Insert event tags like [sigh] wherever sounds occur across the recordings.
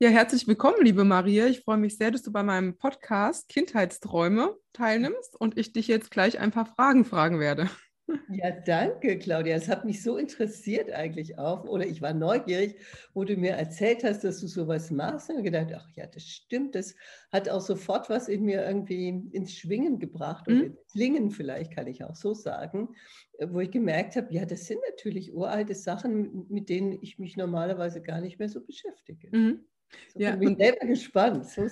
Ja, herzlich willkommen, liebe Maria. Ich freue mich sehr, dass du bei meinem Podcast Kindheitsträume teilnimmst und ich dich jetzt gleich ein paar Fragen fragen werde. Ja, danke, Claudia. Es hat mich so interessiert eigentlich auch, oder ich war neugierig, wo du mir erzählt hast, dass du sowas machst. Und gedacht, ach ja, das stimmt. Das hat auch sofort was in mir irgendwie ins Schwingen gebracht oder mhm. ins Klingen vielleicht, kann ich auch so sagen, wo ich gemerkt habe, ja, das sind natürlich uralte Sachen, mit denen ich mich normalerweise gar nicht mehr so beschäftige. Mhm. So ja, bin ich selber gespannt. So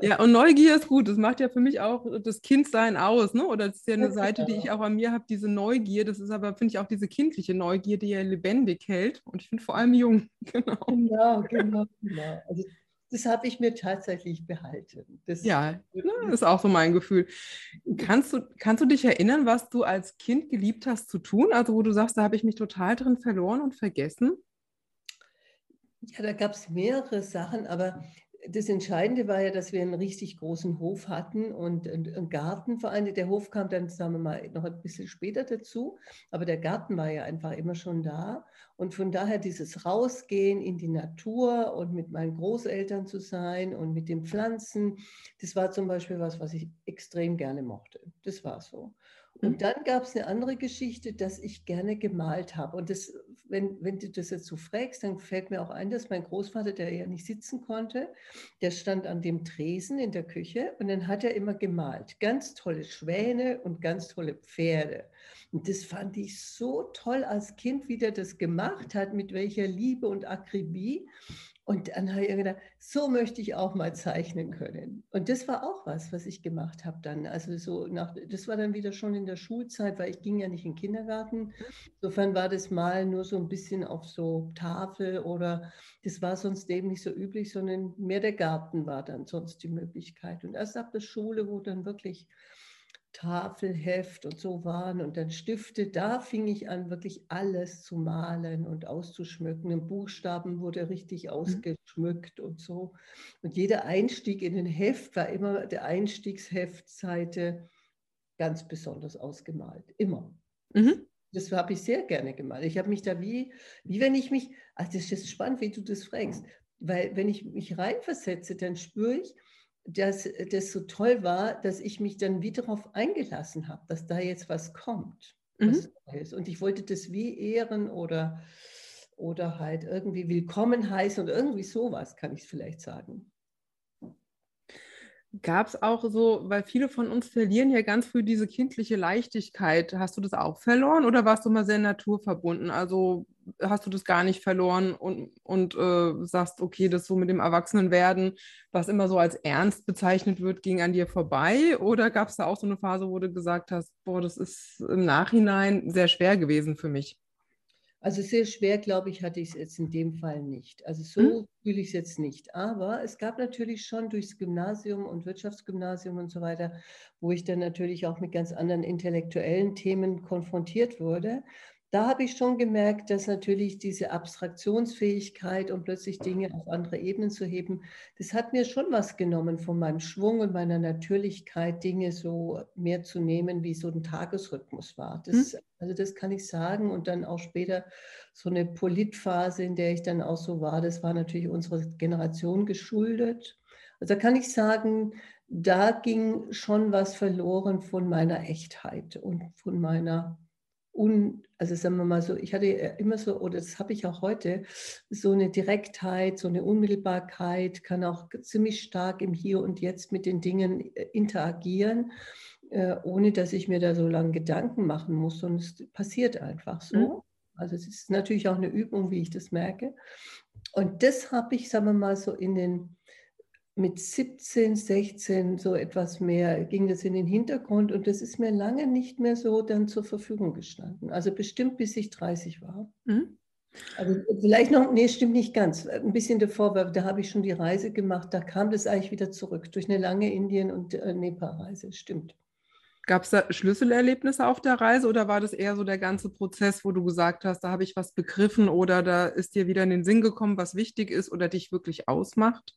ja, und Neugier ist gut. Das macht ja für mich auch das Kindsein aus, ne? Oder das ist ja eine Seite, die ich auch an mir habe, diese Neugier. Das ist aber, finde ich, auch diese kindliche Neugier, die ja lebendig hält. Und ich finde vor allem jung. [laughs] Genau, genau, genau. genau. Also das habe ich mir tatsächlich behalten. Das ja, ne, ist auch so mein Gefühl. Kannst du, kannst du dich erinnern, was du als Kind geliebt hast zu tun? Also wo du sagst, da habe ich mich total drin verloren und vergessen? Ja, da gab es mehrere Sachen, aber das Entscheidende war ja, dass wir einen richtig großen Hof hatten und einen Garten vor allem. Der Hof kam dann, sagen wir mal, noch ein bisschen später dazu, aber der Garten war ja einfach immer schon da. Und von daher dieses Rausgehen in die Natur und mit meinen Großeltern zu sein und mit den Pflanzen, das war zum Beispiel was, was ich extrem gerne mochte. Das war so. Und mhm. dann gab es eine andere Geschichte, dass ich gerne gemalt habe. Und das, wenn, wenn du das jetzt so fragst, dann fällt mir auch ein, dass mein Großvater, der ja nicht sitzen konnte, der stand an dem Tresen in der Küche und dann hat er immer gemalt. Ganz tolle Schwäne und ganz tolle Pferde. Und das fand ich so toll als Kind, wie der das gemacht hat, mit welcher Liebe und Akribie. Und dann habe ich gedacht, so möchte ich auch mal zeichnen können. Und das war auch was, was ich gemacht habe dann. Also so nach, das war dann wieder schon in der Schulzeit, weil ich ging ja nicht in den Kindergarten. Insofern war das mal nur so ein bisschen auf so Tafel oder das war sonst eben nicht so üblich, sondern mehr der Garten war dann sonst die Möglichkeit. Und erst ab der Schule, wo dann wirklich Tafelheft und so waren und dann Stifte, da fing ich an, wirklich alles zu malen und auszuschmücken. Im Buchstaben wurde richtig mhm. ausgeschmückt und so. Und jeder Einstieg in ein Heft war immer der Einstiegsheft-Seite ganz besonders ausgemalt. Immer. Mhm. Das habe ich sehr gerne gemalt. Ich habe mich da wie, wie wenn ich mich, also das ist spannend, wie du das fragst, weil wenn ich mich reinversetze, dann spüre ich, dass das so toll war, dass ich mich dann wieder darauf eingelassen habe, dass da jetzt was kommt. Mhm. Was und ich wollte das wie ehren oder, oder halt irgendwie willkommen heißen und irgendwie sowas, kann ich vielleicht sagen. Gab es auch so, weil viele von uns verlieren ja ganz früh diese kindliche Leichtigkeit. Hast du das auch verloren oder warst du mal sehr naturverbunden? Also hast du das gar nicht verloren und, und äh, sagst, okay, das so mit dem Erwachsenenwerden, was immer so als ernst bezeichnet wird, ging an dir vorbei? Oder gab es da auch so eine Phase, wo du gesagt hast, boah, das ist im Nachhinein sehr schwer gewesen für mich? Also sehr schwer, glaube ich, hatte ich es jetzt in dem Fall nicht. Also so mhm. fühle ich es jetzt nicht. Aber es gab natürlich schon durchs Gymnasium und Wirtschaftsgymnasium und so weiter, wo ich dann natürlich auch mit ganz anderen intellektuellen Themen konfrontiert wurde da habe ich schon gemerkt, dass natürlich diese Abstraktionsfähigkeit und plötzlich Dinge auf andere Ebenen zu heben, das hat mir schon was genommen von meinem Schwung und meiner Natürlichkeit, Dinge so mehr zu nehmen, wie so ein Tagesrhythmus war. Das, hm. Also das kann ich sagen. Und dann auch später so eine Politphase, in der ich dann auch so war, das war natürlich unserer Generation geschuldet. Also da kann ich sagen, da ging schon was verloren von meiner Echtheit und von meiner un, also sagen wir mal so, ich hatte immer so, oder das habe ich auch heute, so eine Direktheit, so eine Unmittelbarkeit, kann auch ziemlich stark im Hier und Jetzt mit den Dingen äh, interagieren, äh, ohne dass ich mir da so lange Gedanken machen muss. Und es passiert einfach so. Mhm. Also es ist natürlich auch eine Übung, wie ich das merke. Und das habe ich, sagen wir mal, so in den mit 17, 16 so etwas mehr ging das in den Hintergrund und das ist mir lange nicht mehr so dann zur Verfügung gestanden. Also bestimmt bis ich 30 war. Mhm. Also vielleicht noch, nee, stimmt nicht ganz. Ein bisschen davor, weil da habe ich schon die Reise gemacht, da kam das eigentlich wieder zurück durch eine lange Indien- und äh, Nepal-Reise, stimmt. Gab es da Schlüsselerlebnisse auf der Reise oder war das eher so der ganze Prozess, wo du gesagt hast, da habe ich was begriffen oder da ist dir wieder in den Sinn gekommen, was wichtig ist oder dich wirklich ausmacht?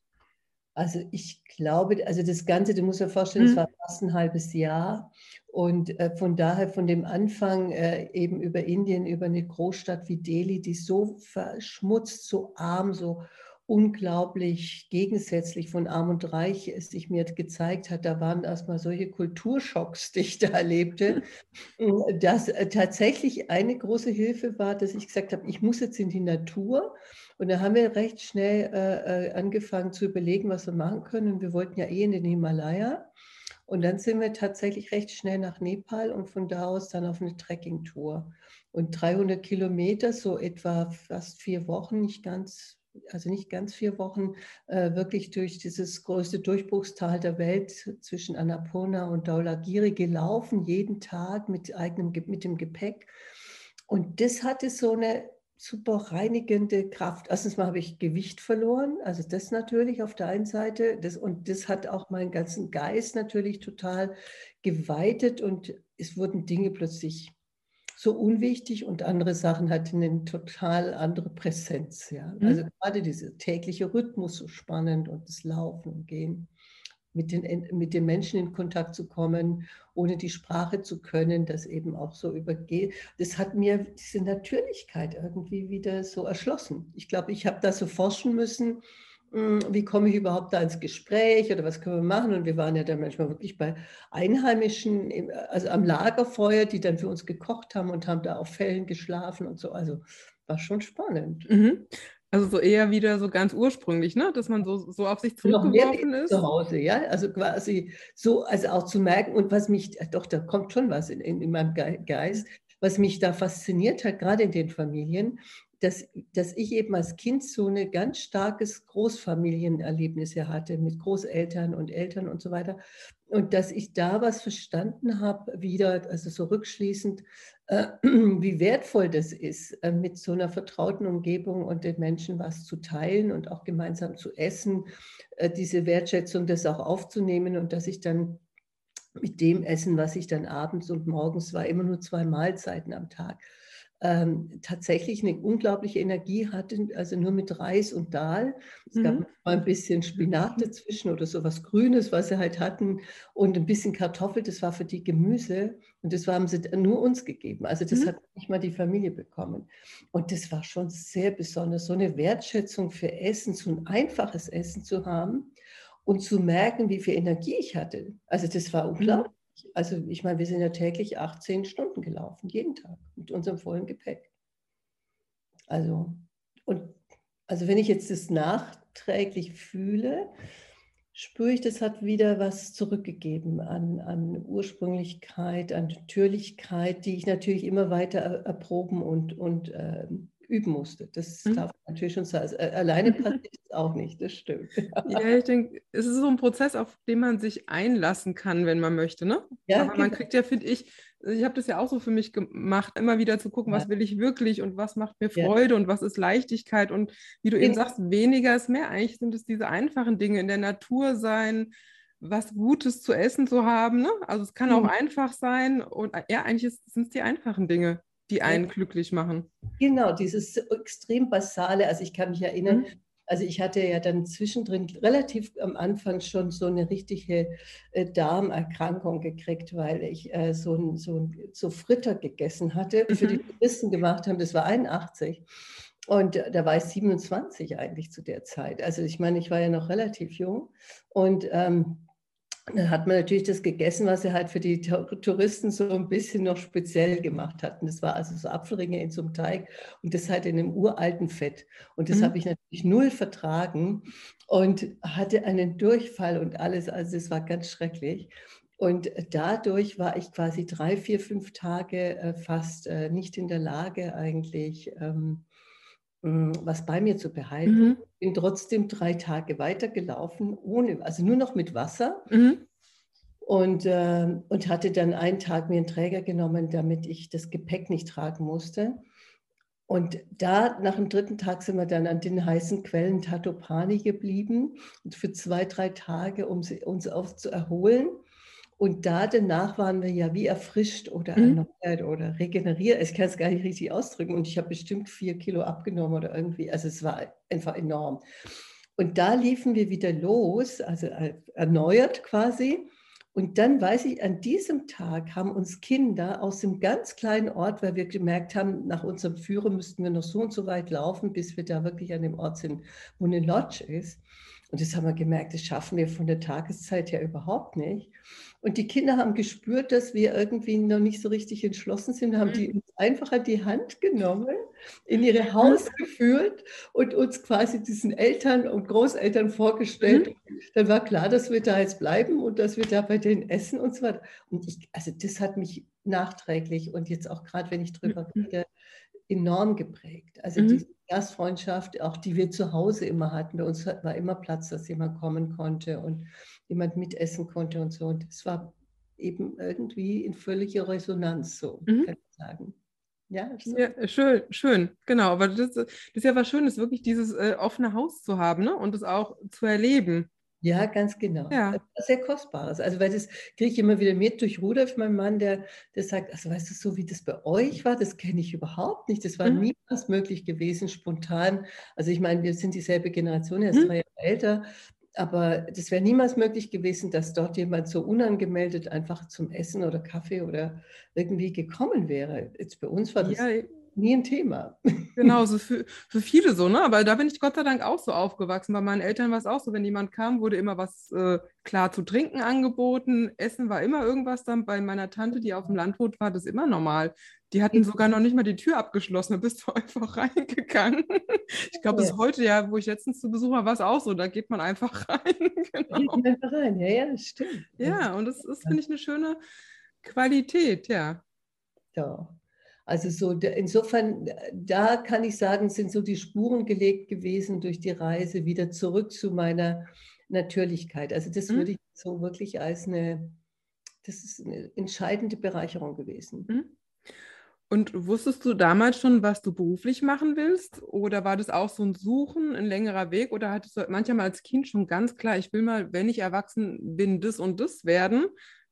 Also ich glaube, also das Ganze, du musst dir vorstellen, es mhm. war fast ein halbes Jahr. Und äh, von daher, von dem Anfang äh, eben über Indien, über eine Großstadt wie Delhi, die so verschmutzt, so arm, so unglaublich gegensätzlich von Arm und Reich es sich mir gezeigt hat. Da waren erstmal solche Kulturschocks, die ich da erlebte, [laughs] dass äh, tatsächlich eine große Hilfe war, dass ich gesagt habe, ich muss jetzt in die Natur. Und da haben wir recht schnell äh, äh angefangen zu überlegen, was wir machen können. Wir wollten ja eh in den Himalaya. Und dann sind wir tatsächlich recht schnell nach Nepal und von da aus dann auf eine Trekkingtour. Und 300 Kilometer, so etwa fast vier Wochen, nicht ganz also nicht ganz vier Wochen, äh, wirklich durch dieses größte Durchbruchstal der Welt zwischen Annapurna und Dhaulagiri gelaufen, jeden Tag mit, eigenem, mit dem Gepäck. Und das hatte so eine super reinigende Kraft. Erstens mal habe ich Gewicht verloren, also das natürlich auf der einen Seite. Das, und das hat auch meinen ganzen Geist natürlich total geweitet und es wurden Dinge plötzlich so unwichtig und andere Sachen hatten eine total andere Präsenz. Ja. Mhm. Also gerade dieser tägliche Rhythmus so spannend und das Laufen und Gehen, mit den, mit den Menschen in Kontakt zu kommen, ohne die Sprache zu können, das eben auch so übergeht. Das hat mir diese Natürlichkeit irgendwie wieder so erschlossen. Ich glaube, ich habe da so forschen müssen, hm, wie komme ich überhaupt da ins Gespräch oder was können wir machen? Und wir waren ja dann manchmal wirklich bei Einheimischen, also am Lagerfeuer, die dann für uns gekocht haben und haben da auf Fällen geschlafen und so. Also war schon spannend. Mhm. Also so eher wieder so ganz ursprünglich, ne? dass man so, so auf sich zurückgeworfen ist. Zu Hause, ja. Also quasi so, also auch zu merken, und was mich, doch, da kommt schon was in, in, in meinem Geist, was mich da fasziniert hat, gerade in den Familien, dass, dass ich eben als Kind so ein ganz starkes Großfamilienerlebnis ja hatte mit Großeltern und Eltern und so weiter. Und dass ich da was verstanden habe, wieder, also so rückschließend, äh, [clears throat] wie wertvoll das ist, äh, mit so einer vertrauten Umgebung und den Menschen was zu teilen und auch gemeinsam zu essen, äh, diese Wertschätzung, das auch aufzunehmen und dass ich dann mit dem Essen, was ich dann abends und morgens war, immer nur zwei Mahlzeiten am Tag ähm, tatsächlich eine unglaubliche Energie hatte, also nur mit Reis und Dahl. Es mhm. gab mal ein bisschen Spinat dazwischen oder so was Grünes, was sie halt hatten und ein bisschen Kartoffel, das war für die Gemüse und das haben sie nur uns gegeben. Also das mhm. hat nicht mal die Familie bekommen. Und das war schon sehr besonders, so eine Wertschätzung für Essen, so ein einfaches Essen zu haben und zu merken, wie viel Energie ich hatte. Also das war mhm. unglaublich also ich meine, wir sind ja täglich 18 Stunden gelaufen, jeden Tag mit unserem vollen Gepäck. Also, und also wenn ich jetzt das nachträglich fühle, spüre ich, das hat wieder was zurückgegeben an, an Ursprünglichkeit, an Natürlichkeit, die ich natürlich immer weiter erproben und, und äh, üben musste. Das mhm. darf natürlich schon sein. Also, äh, alleine [laughs] passiert es auch nicht, das stimmt. [laughs] Ja, ich denke, es ist so ein Prozess, auf den man sich einlassen kann, wenn man möchte. Ne? Ja, Aber man genau. kriegt ja, finde ich, ich habe das ja auch so für mich gemacht, immer wieder zu gucken, ja. was will ich wirklich und was macht mir Freude ja. und was ist Leichtigkeit. Und wie du eben sagst, weniger ist mehr. Eigentlich sind es diese einfachen Dinge, in der Natur sein, was Gutes zu essen zu haben. Ne? Also es kann mhm. auch einfach sein. Und ja, eigentlich sind es die einfachen Dinge die einen glücklich machen. Genau, dieses extrem basale, also ich kann mich erinnern, mhm. also ich hatte ja dann zwischendrin relativ am Anfang schon so eine richtige äh, Darmerkrankung gekriegt, weil ich äh, so, ein, so, ein, so Fritter gegessen hatte, mhm. für die Touristen gemacht haben, das war 81. Und da war ich 27 eigentlich zu der Zeit. Also ich meine, ich war ja noch relativ jung und ähm, dann hat man natürlich das gegessen, was sie halt für die Touristen so ein bisschen noch speziell gemacht hatten. Das war also so Apfelringe in so einem Teig und das halt in einem uralten Fett. Und das mhm. habe ich natürlich null vertragen und hatte einen Durchfall und alles. Also es war ganz schrecklich. Und dadurch war ich quasi drei, vier, fünf Tage äh, fast äh, nicht in der Lage, eigentlich ähm, hm, was bei mir zu behalten. Mhm. Bin trotzdem drei Tage weitergelaufen, ohne, also nur noch mit Wasser. Mhm. Und, äh, und hatte dann einen Tag mir einen Träger genommen, damit ich das Gepäck nicht tragen musste. Und da, nach dem dritten Tag, sind wir dann an den heißen Quellen Tatopani geblieben und für zwei, drei Tage, um sie, uns aufzuerholen. Und da danach waren wir ja wie erfrischt oder mhm. erneuert oder regeneriert. Ich kann es gar nicht richtig ausdrücken. Und ich habe bestimmt vier Kilo abgenommen oder irgendwie. Also es war einfach enorm. Und da liefen wir wieder los, also erneuert quasi. Und dann weiß ich, an diesem Tag haben uns Kinder aus dem ganz kleinen Ort, weil wir gemerkt haben, nach unserem Führer müssten wir noch so und so weit laufen, bis wir da wirklich an dem Ort sind, wo eine Lodge ist. Und das haben wir gemerkt, das schaffen wir von der Tageszeit ja überhaupt nicht. Und die Kinder haben gespürt, dass wir irgendwie noch nicht so richtig entschlossen sind, haben die mhm. uns einfach an die Hand genommen, in ihre mhm. Haus geführt und uns quasi diesen Eltern und Großeltern vorgestellt. Mhm. Dann war klar, dass wir da jetzt bleiben und dass wir da bei denen essen und so weiter. Und ich, also das hat mich nachträglich und jetzt auch gerade, wenn ich drüber mhm. rede, enorm geprägt. Also mhm. diese Gastfreundschaft, auch die wir zu Hause immer hatten. Bei uns war immer Platz, dass jemand kommen konnte und jemand mitessen konnte und so. Und es war eben irgendwie in völliger Resonanz, so mhm. kann ich sagen. Ja, so. ja, schön, schön, genau. Aber das, das, ist ja was Schönes, wirklich dieses äh, offene Haus zu haben ne? und es auch zu erleben. Ja, ganz genau. Ja. Sehr kostbares. Also, weil das kriege ich immer wieder mit durch Rudolf, mein Mann, der, der sagt, also weißt du, so wie das bei euch war, das kenne ich überhaupt nicht. Das war mhm. niemals möglich gewesen, spontan. Also ich meine, wir sind dieselbe Generation, er ist mhm. drei Jahre älter, aber das wäre niemals möglich gewesen, dass dort jemand so unangemeldet einfach zum Essen oder Kaffee oder irgendwie gekommen wäre. Jetzt bei uns war das ja, nie ein Thema. [laughs] Genau, so für, für viele so, ne? Aber da bin ich Gott sei Dank auch so aufgewachsen. Bei meinen Eltern war es auch so, wenn jemand kam, wurde immer was äh, klar zu trinken angeboten. Essen war immer irgendwas dann. Bei meiner Tante, die auf dem Land wohnt, war das immer normal. Die hatten sogar noch nicht mal die Tür abgeschlossen, da bist du [laughs] einfach reingegangen. Ich glaube, bis heute, ja, wo ich letztens zu Besuch war, war es auch so, da geht man einfach [laughs] rein. Genau. Geht man einfach rein, ja, ja, stimmt. Ja, und das ist, finde ich, eine schöne Qualität, ja. Ja, also so insofern, da kann ich sagen, sind so die Spuren gelegt gewesen durch die Reise wieder zurück zu meiner Natürlichkeit. Also das mhm. würde ich so wirklich als eine, das ist eine entscheidende Bereicherung gewesen. Mhm. Und wusstest du damals schon, was du beruflich machen willst? Oder war das auch so ein Suchen, ein längerer Weg? Oder hattest du manchmal als Kind schon ganz klar, ich will mal, wenn ich erwachsen bin, das und das werden,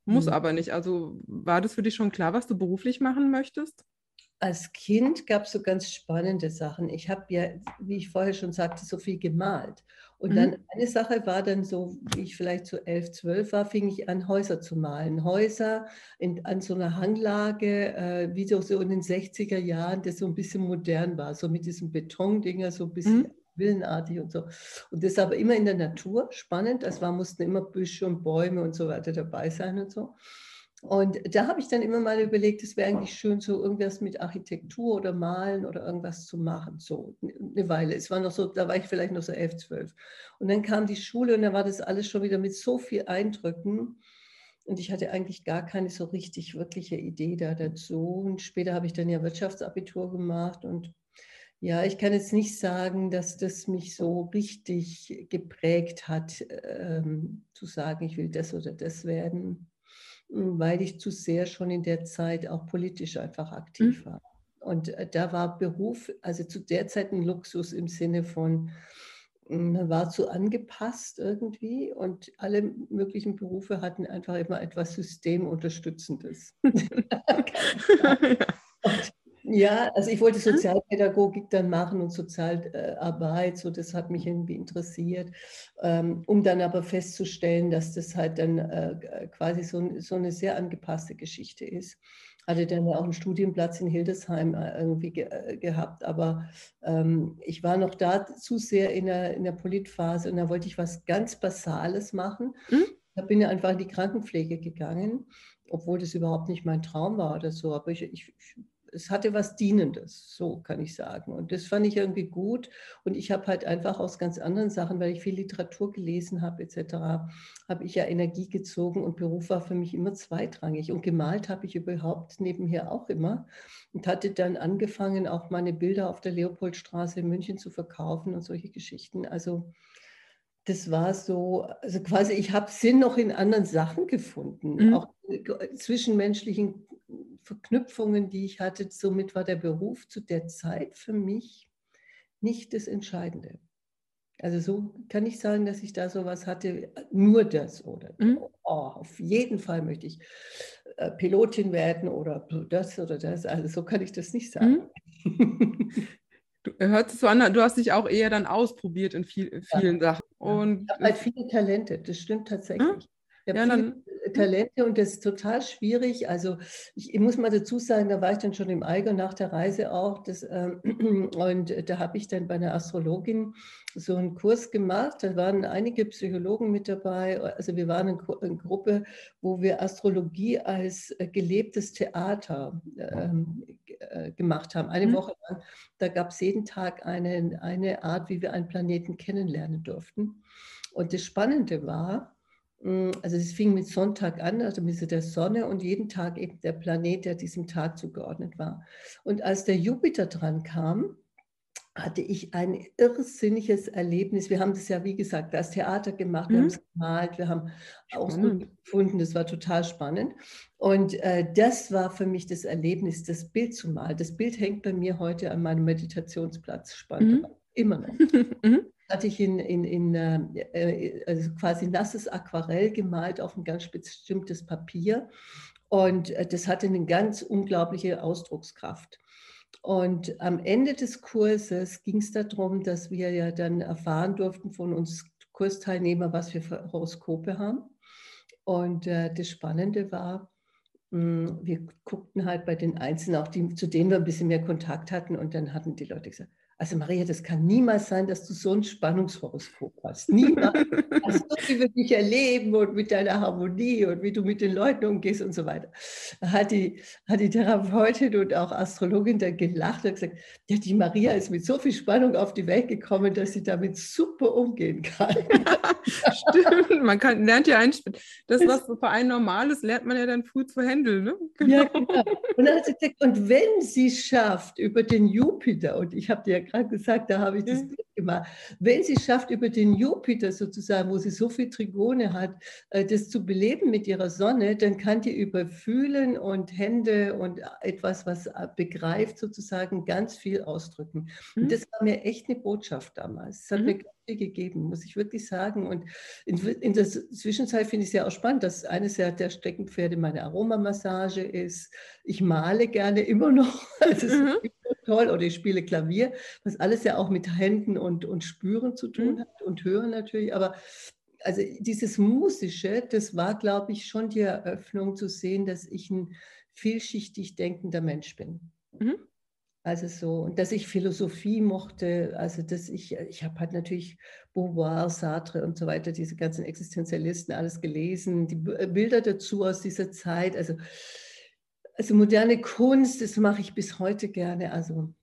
muss mhm. aber nicht. Also war das für dich schon klar, was du beruflich machen möchtest? Als Kind gab es so ganz spannende Sachen. Ich habe ja, wie ich vorher schon sagte, so viel gemalt. Und mhm. dann eine Sache war dann so, wie ich vielleicht so elf, zwölf war, fing ich an, Häuser zu malen. Häuser in, an so einer Hanglage, äh, wie so, so in den 60er Jahren, das so ein bisschen modern war, so mit diesen Betondinger, so ein bisschen mhm. villenartig und so. Und das aber immer in der Natur, spannend. Es war, mussten immer Büsche und Bäume und so weiter dabei sein und so. Und da habe ich dann immer mal überlegt, es wäre eigentlich schön, so irgendwas mit Architektur oder Malen oder irgendwas zu machen. So eine Weile. Es war noch so, da war ich vielleicht noch so elf, zwölf. Und dann kam die Schule und da war das alles schon wieder mit so viel Eindrücken. Und ich hatte eigentlich gar keine so richtig wirkliche Idee da dazu. Und später habe ich dann ja Wirtschaftsabitur gemacht. Und ja, ich kann jetzt nicht sagen, dass das mich so richtig geprägt hat, ähm, zu sagen, ich will das oder das werden weil ich zu sehr schon in der Zeit auch politisch einfach aktiv mhm. war. Und äh, da war Beruf, also zu der Zeit ein Luxus im Sinne von, man war zu angepasst irgendwie und alle möglichen Berufe hatten einfach immer etwas Systemunterstützendes. [laughs] und [laughs] ja, also ich wollte. Sozialpädagogik dann machen und Sozialarbeit, so das hat mich irgendwie interessiert, ähm, um dann aber festzustellen, dass das halt dann äh, quasi so, so eine sehr angepasste Geschichte ist. Hatte dann ja auch einen Studienplatz in Hildesheim äh, irgendwie ge äh, gehabt, aber ähm, ich war noch da zu sehr in der, in der Politphase und da wollte ich was ganz Basales machen. Mhm. Da bin ich einfach in die Krankenpflege gegangen, obwohl das überhaupt nicht mein Traum war oder so, aber ich, ich es hatte was Dienendes, so kann ich sagen. Und das fand ich irgendwie gut. Und ich habe halt einfach aus ganz anderen Sachen, weil ich viel Literatur gelesen habe etc., habe ich ja Energie gezogen und Beruf war für mich immer zweitrangig. Und gemalt habe ich überhaupt nebenher auch immer und hatte dann angefangen, auch meine Bilder auf der Leopoldstraße in München zu verkaufen und solche Geschichten. Also das war so, also quasi, ich habe Sinn noch in anderen Sachen gefunden, mhm. auch zwischenmenschlichen Verknüpfungen, die ich hatte. Somit war der Beruf zu der Zeit für mich nicht das Entscheidende. Also so kann ich sagen, dass ich da sowas hatte, nur das oder mhm. oh, auf jeden Fall möchte ich äh, Pilotin werden oder das oder das. Also so kann ich das nicht sagen. Mhm. Du hört es so an, du hast dich auch eher dann ausprobiert in viel, vielen ja. Sachen. Und ich habe halt viele Talente, das stimmt tatsächlich. Hm? Ja, dann, Talente und das ist total schwierig. Also ich, ich, muss mal dazu sagen, da war ich dann schon im Eiger nach der Reise auch. Das, ähm, [clears throat] und da habe ich dann bei einer Astrologin so einen Kurs gemacht. Da waren einige Psychologen mit dabei. Also wir waren eine Gruppe, wo wir Astrologie als äh, gelebtes Theater ähm, äh, gemacht haben. Eine mhm. Woche lang. Da gab es jeden Tag eine, eine Art, wie wir einen Planeten kennenlernen durften. Und das Spannende war, also es fing mit Sonntag an, also mit der Sonne und jeden Tag eben der Planet, der diesem Tag zugeordnet war. Und als der Jupiter dran kam, hatte ich ein irrsinniges Erlebnis. Wir haben das ja, wie gesagt, als Theater gemacht, wir mhm. haben es gemalt, wir haben gefunden, das war total spannend. Und äh, das war für mich das Erlebnis, das Bild zu malen. Das Bild hängt bei mir heute an meinem Meditationsplatz, spannend, mhm. immer noch. [laughs] Mhm. Hatte ich in, in, in äh, äh, also quasi nasses Aquarell gemalt auf ein ganz bestimmtes Papier. Und äh, das hatte eine ganz unglaubliche Ausdruckskraft. Und am Ende des Kurses ging es darum, dass wir ja dann erfahren durften von uns Kursteilnehmer, was wir für Horoskope haben. Und äh, das Spannende war, mh, hm, wir guckten halt bei den Einzelnen, auch die, zu denen wir ein bisschen mehr Kontakt hatten. Und dann hatten die Leute gesagt, also Maria, das kann niemals sein, dass du so ein Spannungshoroskop hast. Niemals. [laughs] also so wie wir dich erleben und mit deiner Harmonie und wie du mit den Leuten umgehst und so weiter. Da hat die, hat die Therapeutin und auch Astrologin da gelacht und gesagt, ja, die Maria ist mit so viel Spannung auf die Welt gekommen, dass sie damit super umgehen kann. [laughs] Stimmt, man kann, lernt ja ein, das, was für ein normales, lernt man ja dann früh zu handeln. Ne? Genau. Ja, genau. Und dann hat sie gesagt, und wenn sie es schafft über den Jupiter, und ich habe dir ja gerade gesagt, da habe ich das Bild gemacht. Wenn sie schafft, über den Jupiter sozusagen, wo sie so viel Trigone hat, äh, das zu beleben mit ihrer Sonne, dann kann die über Fühlen und Hände und etwas, was äh, begreift, sozusagen ganz viel ausdrücken. Und mhm. das war mir echt eine Botschaft damals. Das hat mhm. mir viel gegeben, muss ich wirklich sagen. Und in, in der Zwischenzeit finde ich es ja auch spannend, dass eines der Steckenpferde meine Aromamassage ist. Ich male gerne immer noch. [laughs] Also mhm toll oder ich spiele Klavier, was alles ja auch mit Händen und, und Spüren zu tun mhm. hat und Hören natürlich. Aber also dieses Musische, das war, glaube ich, schon die Eröffnung zu sehen, dass ich ein vielschichtig denkender Mensch bin. Mhm. Also so, und dass ich Philosophie mochte, also dass ich, ich habe halt natürlich Beauvoir, Sartre und so weiter, diese ganzen Existenzialisten, alles gelesen, die Bilder dazu aus dieser Zeit, also also moderne Kunst, das mache ich bis heute gerne. Also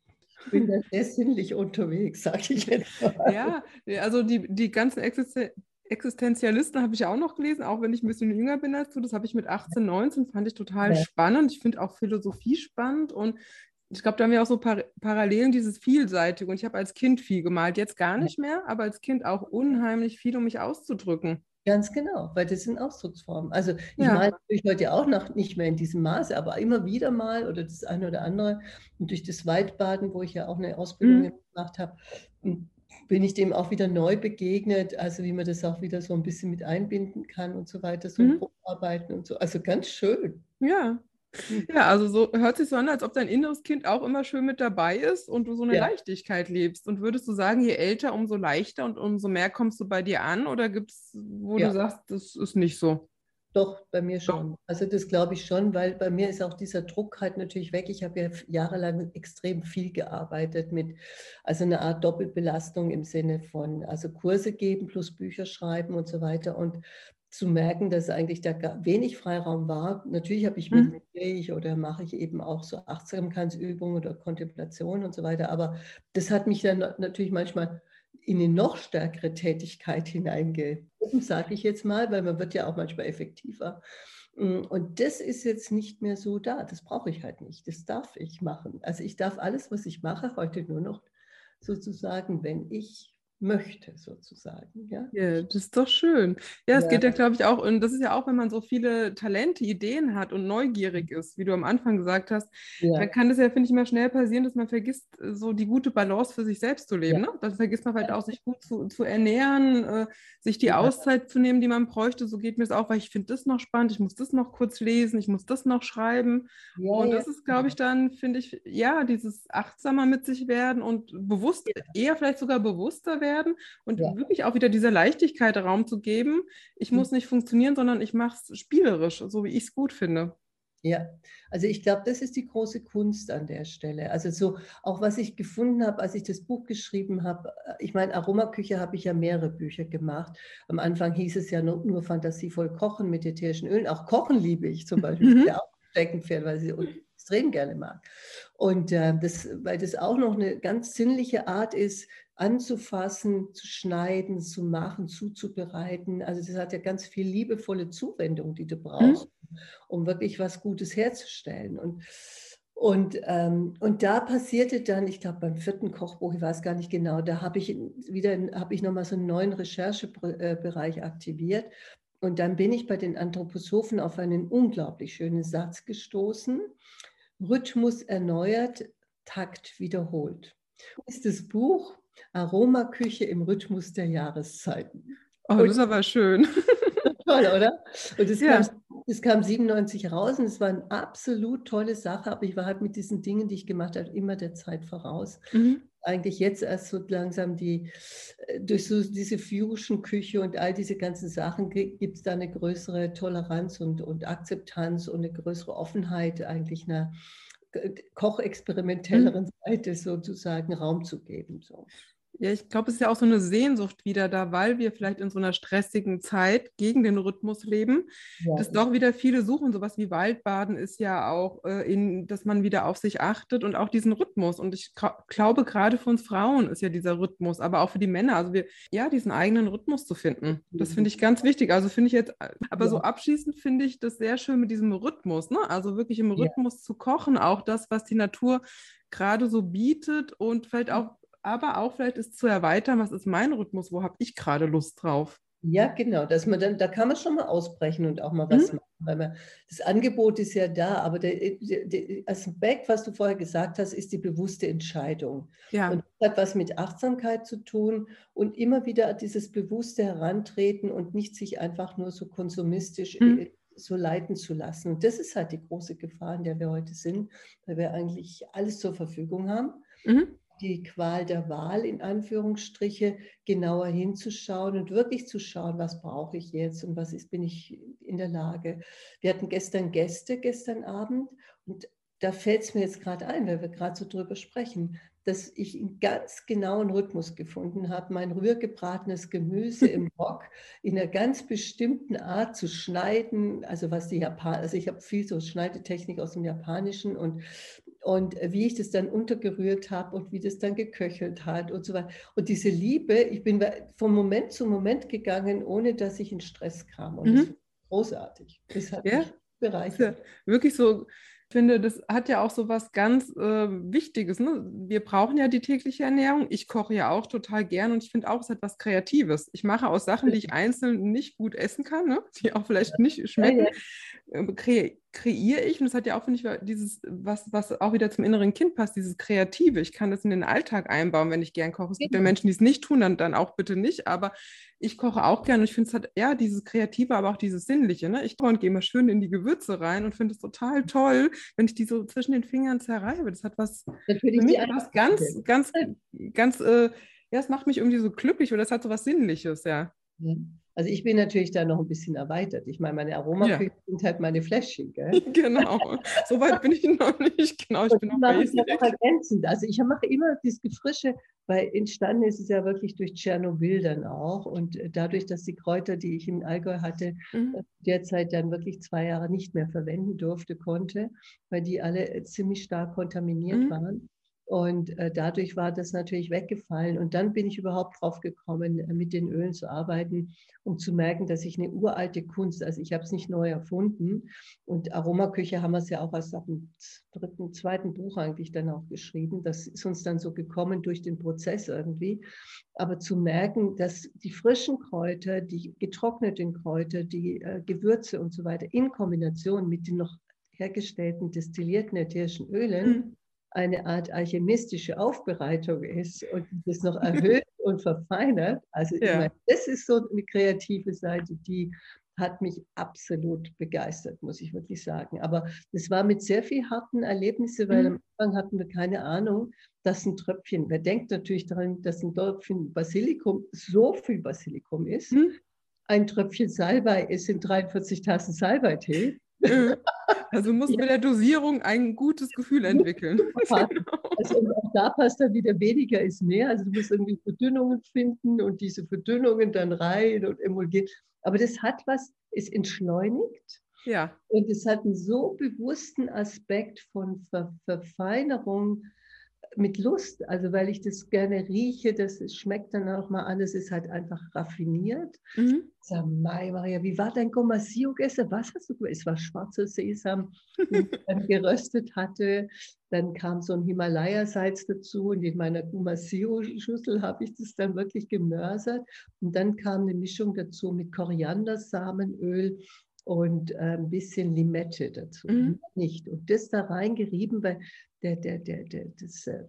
ich bin da [laughs] sehr sinnlich unterwegs, sage ich jetzt mal. Ja, also die, die ganzen Existen Existenzialisten habe ich auch noch gelesen, auch wenn ich ein bisschen jünger bin als du. Das habe ich mit 18, 19, fand ich total ja. spannend. Ich finde auch Philosophie spannend und ich glaube, da haben wir auch so Par Parallelen, dieses Vielseitige. Und ich habe als Kind viel gemalt, jetzt gar nicht mehr, aber als Kind auch unheimlich viel, um mich auszudrücken. Ganz genau, weil das sind Ausdrucksformen. Also ich ja. male natürlich heute auch noch nicht mehr in diesem Maße, aber immer wieder mal oder das eine oder andere. Und durch das Weitbaden, wo ich ja auch eine Ausbildung mhm. gemacht habe, bin ich dem auch wieder neu begegnet, also wie man das auch wieder so ein bisschen mit einbinden kann und so weiter, so mhm. Arbeiten und so. Also ganz schön. Ja, ja, also so hört sich so an, als ob dein inneres Kind auch immer schön mit dabei ist und du so eine ja. Leichtigkeit lebst. Und würdest du sagen, je älter, umso leichter und umso mehr kommst du bei dir an? Oder gibt es, wo ja. du sagst, das ist nicht so? Doch, bei mir schon. Doch. Also das glaube ich schon, weil bei mir ist auch dieser Druck halt natürlich weg. Ich habe ja jahrelang extrem viel gearbeitet mit, also eine Art Doppelbelastung im Sinne von, also Kurse geben plus Bücher schreiben und so weiter. Und zu merken, dass eigentlich da wenig Freiraum war. Natürlich habe ich mhm. meditiere oder mache ich eben auch so Achtsamkeitsübungen oder Kontemplation und so weiter. Aber das hat mich dann natürlich manchmal in eine noch stärkere Tätigkeit hineingehoben, sage ich jetzt mal, weil man wird ja auch manchmal effektiver. Mm, und das ist jetzt nicht mehr so da. Das brauche ich halt nicht. Das darf ich machen. Also ich darf alles, was ich mache, heute nur noch sozusagen, wenn ich möchte, sozusagen. Ja, ja das ist doch schön. Ja, es ja. geht ja, glaube ich, auch, und das ist ja auch, wenn man so viele Talente, Ideen hat und neugierig ist, wie du am Anfang gesagt hast, ja. dann kann es ja, finde ich, mal schnell passieren, dass man vergisst, so die gute Balance für sich selbst zu leben. Ja. Ne? Dann vergisst man halt auch, sich gut zu, zu ernähren, äh, sich die Auszeit zu nehmen, die man bräuchte. So geht mir es auch, weil ich finde das noch spannend, ich muss das noch kurz lesen, ich muss das noch schreiben. und das ist, glaube ich, dann, finde ich, ja, dieses achtsamer mit sich werden und bewusst, eher vielleicht sogar bewusster werden werden und ja. wirklich auch wieder dieser Leichtigkeit Raum zu geben. Ich mhm. muss nicht funktionieren, sondern ich mache es spielerisch, so wie ich es gut finde. Ja, also ich glaube, das ist die große Kunst an der Stelle. Also so auch was ich gefunden habe, als ich das Buch geschrieben habe. Ich meine, Aromaküche habe ich ja mehrere Bücher gemacht. Am Anfang hieß es ja nur, nur fantasievoll kochen mit ätherischen Ölen. Auch kochen liebe ich zum Beispiel. Mhm. Ja, auch Steckenpferd, weil sie [laughs] extrem gerne mag. Und äh, das, weil das auch noch eine ganz sinnliche Art ist, anzufassen, zu schneiden, zu machen, zuzubereiten. Also das hat ja ganz viel liebevolle Zuwendung, die du brauchst, mhm. um wirklich was Gutes herzustellen. Und, und, ähm, und da passierte dann, ich glaube beim vierten Kochbuch, ich weiß gar nicht genau, da habe ich wieder habe ich nochmal so einen neuen Recherchebereich aktiviert. Und dann bin ich bei den Anthroposophen auf einen unglaublich schönen Satz gestoßen. Rhythmus erneuert, Takt wiederholt. Das ist das Buch Aromaküche im Rhythmus der Jahreszeiten. Oh, das ist aber schön. [laughs] Toll, oder? Und es ja. kam, es kam 97 raus und es war eine absolut tolle Sache, aber ich war halt mit diesen Dingen, die ich gemacht habe, immer der Zeit voraus. Mhm. Eigentlich jetzt erst so langsam die, äh, durch so diese Fusion-Küche und all diese ganzen Sachen gibt es da eine größere Toleranz und, und Akzeptanz und eine größere Offenheit eigentlich einer kochexperimentelleren mhm. Seite sozusagen Raum zu geben. So. Ja, ich glaube, es ist ja auch so eine Sehnsucht wieder da, weil wir vielleicht in so einer stressigen Zeit gegen den Rhythmus leben, ja. dass doch wieder viele suchen. Sowas wie Waldbaden ist ja auch, äh, in, dass man wieder auf sich achtet und auch diesen Rhythmus. Und ich glaube, gerade für uns Frauen ist ja dieser Rhythmus, aber auch für die Männer, also wir, ja, diesen eigenen Rhythmus zu finden. Das finde ich ganz wichtig. Also finde ich jetzt, aber ja. so abschließend finde ich das sehr schön mit diesem Rhythmus, ne? Also wirklich im Rhythmus ja. zu kochen, auch das, was die Natur gerade so bietet und vielleicht auch aber auch vielleicht ist zu erweitern, was ist mein Rhythmus, wo habe ich gerade Lust drauf? Ja, genau, dass man dann, da kann man schon mal ausbrechen und auch mal was mhm. machen. Man, das Angebot ist ja da, aber der, der, der Aspekt, was du vorher gesagt hast, ist die bewusste Entscheidung. Ja. Und das hat was mit Achtsamkeit zu tun und immer wieder dieses bewusste Herantreten und nicht sich einfach nur so konsumistisch mhm. Äh, so leiten zu lassen. Und das ist halt die große Gefahr, in der wir heute sind, weil wir eigentlich alles zur Verfügung haben. Mhm die Qual der Wahl in Anführungsstriche genauer hinzuschauen und wirklich zu schauen, was brauche ich jetzt und was ist, bin ich in der Lage. Wir hatten gestern Gäste, gestern Abend und da fällt es mir jetzt gerade ein, weil wir gerade so drüber sprechen, dass ich einen ganz genauen Rhythmus gefunden habe, mein rührgebratenes Gemüse im [laughs] Wok in einer ganz bestimmten Art zu schneiden, also was die Japan, also ich habe viel so Schneidetechnik aus dem Japanischen und und wie ich das dann untergerührt habe und wie das dann geköchelt hat und so weiter. Und diese Liebe, ich bin von Moment zu Moment gegangen, ohne dass ich in Stress kam. Und mhm. das ist großartig. Das hat ja. mich bereichert. Ja wirklich so ich finde, das hat ja auch so was ganz äh, Wichtiges. Ne? Wir brauchen ja die tägliche Ernährung. Ich koche ja auch total gern und ich finde auch, es hat was Kreatives. Ich mache aus Sachen, die ich einzeln nicht gut essen kann, ne? die auch vielleicht nicht schmecken, ja, kre kreiere ich. Und das hat ja auch, finde ich, dieses, was, was auch wieder zum inneren Kind passt, dieses Kreative. Ich kann das in den Alltag einbauen, wenn ich gern koche. Es gibt ja Menschen, die es nicht tun, dann, dann auch bitte nicht. Aber ich koche auch gern und ich finde es hat eher dieses Kreative, aber auch dieses Sinnliche. Ne? Ich koche und gehe mal schön in die Gewürze rein und finde es total toll, wenn ich die so zwischen den Fingern zerreibe. Das hat was, Natürlich für mich was ganz, ganz, ganz, äh, ja, es macht mich irgendwie so glücklich oder es hat so was Sinnliches, ja. Also ich bin natürlich da noch ein bisschen erweitert. Ich meine, meine Aromaküche ja. sind halt meine Fläschchen, gell? [laughs] Genau, so weit bin ich [laughs] noch nicht. Genau, ich bin noch mache ja noch ergänzend. Also ich mache immer dieses Gefrische, weil entstanden ist es ja wirklich durch Tschernobyl dann auch und dadurch, dass die Kräuter, die ich im Allgäu hatte, mhm. Äh, derzeit dann wirklich zwei Jahre nicht mehr verwenden durfte, konnte, weil die alle ziemlich stark kontaminiert mhm. waren. Und äh, dadurch war das natürlich weggefallen. Und dann bin ich überhaupt drauf gekommen, äh, mit den Ölen zu arbeiten, um zu merken, dass ich eine uralte Kunst, also ich habe es nicht neu erfunden. Und Aromaküche haben wir es ja auch ab dem dritten, zweiten Buch eigentlich dann auch geschrieben. Das ist uns dann so gekommen durch den Prozess irgendwie. Aber zu merken, dass die frischen Kräuter, die getrockneten Kräuter, die äh, Gewürze und so weiter in Kombination mit den noch hergestellten destillierten ätherischen Ölen, mhm eine Art alchemistische Aufbereitung ist und das noch erhöht [laughs] und verfeinert. Also ja. meine, das ist so eine kreative Seite, die hat mich absolut begeistert, muss ich wirklich sagen. Aber es war mit sehr viel harten Erlebnissen, weil mhm. am Anfang hatten wir keine Ahnung, dass ein Tröpfchen, wer denkt natürlich daran, dass ein Tröpfchen Basilikum so viel Basilikum ist. Mhm. Ein Tröpfchen Salbei ist in 43 Tassen Salbeitee. Mhm. Also muss ja. mit der Dosierung ein gutes Gefühl entwickeln. genau. [laughs] also auch da passt dann wieder weniger ist mehr. Also du musst irgendwie Verdünnungen finden und diese Verdünnungen dann rein und emulgieren. Aber das hat was, ist entschleunigt. Ja. Und es hat einen so bewussten Aspekt von Ver Verfeinerung mit Lust, also weil ich das gerne rieche, das schmeckt dann auch mal an, es ist halt einfach raffiniert. Mhm. Sag, Mai, Maria, wie war dein Gomasio gestern? Was hast du gemacht? Es war schwarzer Sesam, den ich [laughs] dann geröstet hatte. Dann kam so ein Himalaya-Salz dazu und in meiner Gomasio-Schüssel habe ich das dann wirklich gemörsert. Und dann kam eine Mischung dazu mit Koriandersamenöl und äh, ein bisschen Limette dazu. Mhm. Nicht. Und das da reingerieben, weil der, der, der, der, das äh,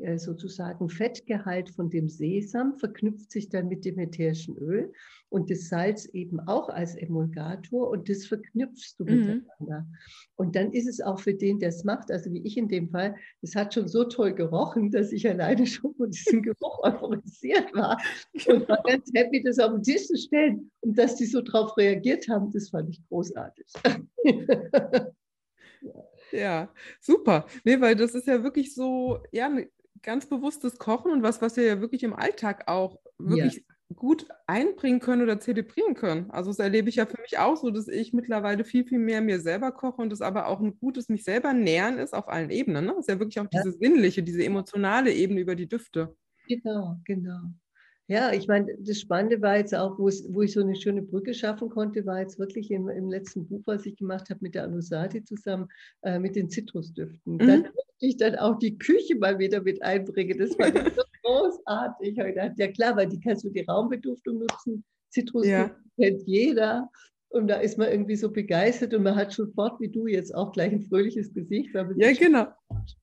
äh, sozusagen Fettgehalt von dem Sesam verknüpft sich dann mit dem ätherischen Öl und das Salz eben auch als Emulgator und das verknüpfst du mhm. miteinander. Und dann ist es auch für den, der es macht, also wie ich in dem Fall, es hat schon so toll gerochen, dass ich alleine schon von diesem Geruch euphorisiert war [laughs] und war ganz happy, das auf den Tisch zu stellen und dass die so drauf reagiert haben, das fand ich großartig. [laughs] Ja, super. Nee, weil das ist ja wirklich so, ja, ein ganz bewusstes Kochen und was, was wir ja wirklich im Alltag auch wirklich ja. gut einbringen können oder zelebrieren können. Also das erlebe ich ja für mich auch so, dass ich mittlerweile viel, viel mehr mir selber koche und das aber auch ein gutes mich selber nähern ist auf allen Ebenen. Ne? Das ist ja wirklich auch diese sinnliche, diese emotionale Ebene über die Düfte. Genau, genau. Ja, ich meine, das Spannende war jetzt auch, wo, es, wo ich so eine schöne Brücke schaffen konnte, war jetzt wirklich im, im letzten Buch, was ich gemacht habe mit der Anusati zusammen, äh, mit den Zitrusdüften. Mhm. Dann ich dann auch die Küche mal wieder mit einbringen. Das war so [laughs] großartig. Ich habe gedacht, ja klar, weil die kannst du die Raumbeduftung nutzen. Zitrusdüfte ja. kennt jeder. Und da ist man irgendwie so begeistert und man hat sofort, wie du jetzt, auch gleich ein fröhliches Gesicht. Weil ja, genau.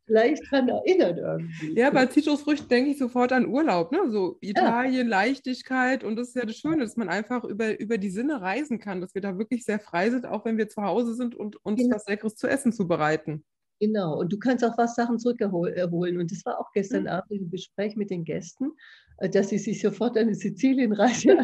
Vielleicht dran erinnert irgendwie. Ja, bei Zitrusfrüchten denke ich sofort an Urlaub, ne? So Italien, ja. Leichtigkeit. Und das ist ja das Schöne, dass man einfach über, über die Sinne reisen kann, dass wir da wirklich sehr frei sind, auch wenn wir zu Hause sind und uns genau. was Leckeres zu essen zubereiten. Genau, und du kannst auch was Sachen zurückholen. Und das war auch gestern mhm. Abend im Gespräch mit den Gästen, dass sie sich sofort eine Sizilienreise [laughs]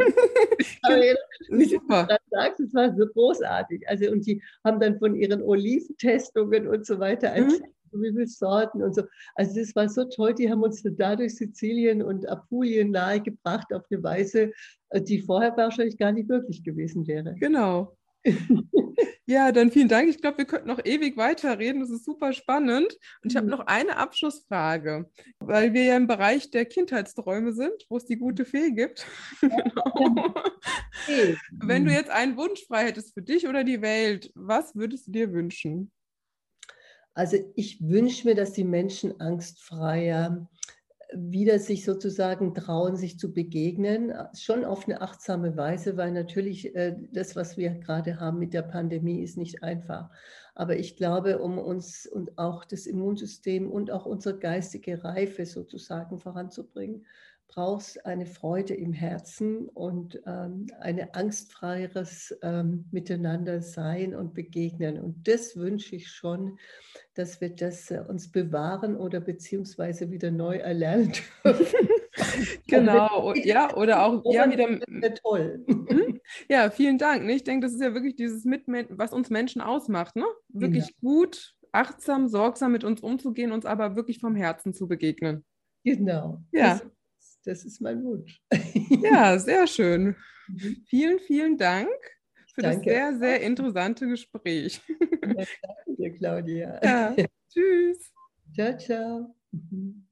[laughs] wie Super. sagst, es war so großartig. Also, und die haben dann von ihren Oliventestungen und so weiter. Mhm wie viele Sorten und so. Also das war so toll, die haben uns dadurch Sizilien und Apulien nahegebracht auf eine Weise, äh, die vorher wahrscheinlich gar nicht möglich gewesen wäre. Genau. [laughs] Ja, dann vielen Dank. Ich glaube, wir könnten noch ewig weiterreden. Das ist super spannend. Und ich habe mhm. noch eine Abschlussfrage, weil wir ja im Bereich der Kindheitsträume sind, wo es die gute Fee gibt. [laughs] genau. Wenn du jetzt einen Wunsch frei hättest für dich oder die Welt, was würdest du dir wünschen? Also ich wünsche mir, dass die Menschen angstfreier wieder sich sozusagen trauen, sich zu begegnen, schon auf eine achtsame Weise, weil natürlich äh, das, was wir gerade haben mit der Pandemie, ist nicht einfach. Aber ich glaube, um uns und auch das Immunsystem und auch unsere geistige Reife sozusagen voranzubringen, brauchst eine Freude im Herzen und ähm, eine angstfreieres ähm, Miteinander sein und begegnen. Und das wünsche ich schon, dass wir das äh, uns bewahren oder beziehungsweise wieder neu erlernen dürfen. [laughs] genau, ja, oder auch ja, wieder. Toll. Mhm. Ja, vielen Dank. Ich denke, das ist ja wirklich dieses Mitmen was uns Menschen ausmacht. Ne? Wirklich ja. gut, achtsam, sorgsam mit uns umzugehen, uns aber wirklich vom Herzen zu begegnen. Genau. Ja. Das ist mein Wunsch. Ja, sehr schön. Mhm. Vielen, vielen Dank für danke. das sehr, sehr interessante Gespräch. Ja, danke dir, Claudia. Ja, [laughs] tschüss. Ciao, ciao. Mhm.